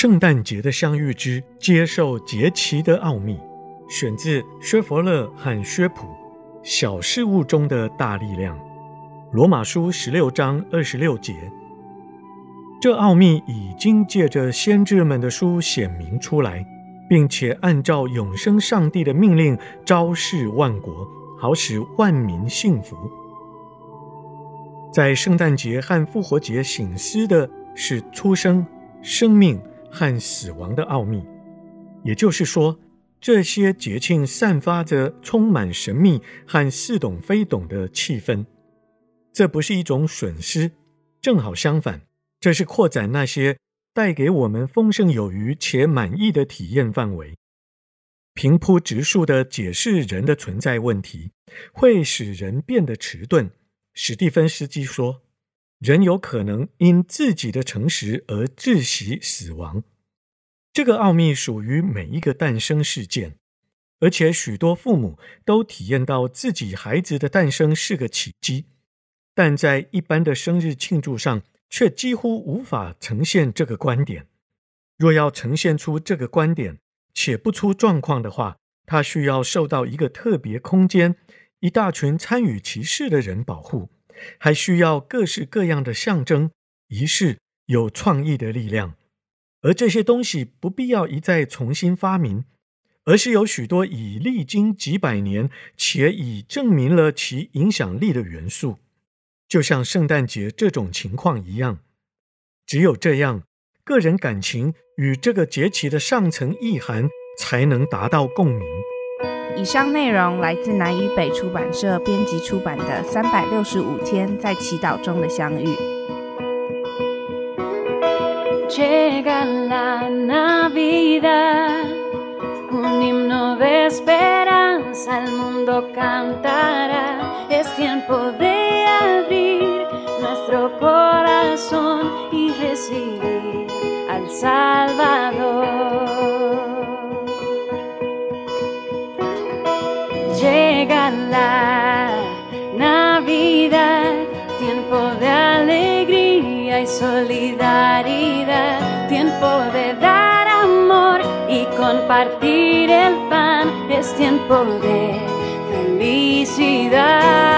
圣诞节的相遇之接受节期的奥秘，选自薛弗勒和薛普《小事物中的大力量》，罗马书十六章二十六节。这奥秘已经借着先知们的书显明出来，并且按照永生上帝的命令昭示万国，好使万民信服。在圣诞节和复活节醒思的是出生、生命。和死亡的奥秘，也就是说，这些节庆散发着充满神秘和似懂非懂的气氛。这不是一种损失，正好相反，这是扩展那些带给我们丰盛有余且满意的体验范围。平铺直述地解释人的存在问题，会使人变得迟钝。史蒂芬斯基说。人有可能因自己的诚实而窒息死亡。这个奥秘属于每一个诞生事件，而且许多父母都体验到自己孩子的诞生是个奇迹，但在一般的生日庆祝上却几乎无法呈现这个观点。若要呈现出这个观点且不出状况的话，它需要受到一个特别空间、一大群参与其事的人保护。还需要各式各样的象征、仪式，有创意的力量，而这些东西不必要一再重新发明，而是有许多已历经几百年且已证明了其影响力的元素，就像圣诞节这种情况一样。只有这样，个人感情与这个节期的上层意涵才能达到共鸣。以上内容来自南与北出版社编辑出版的《三百六十五天在祈祷中的相遇》。solidaridad, tiempo de dar amor y compartir el pan, es tiempo de felicidad.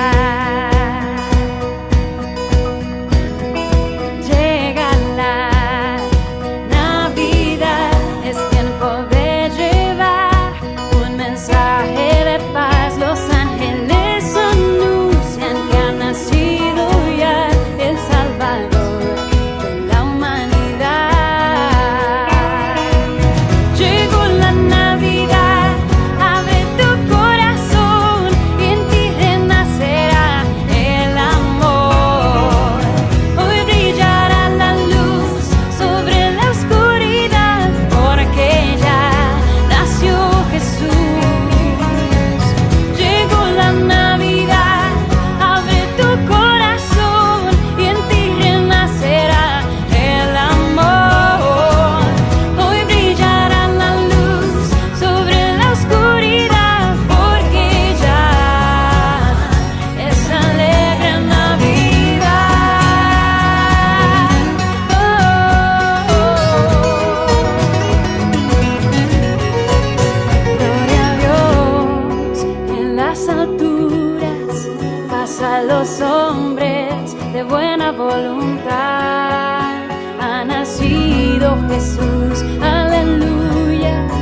lugar. hombres de buena voluntad. Ha nacido Jesús, aleluya.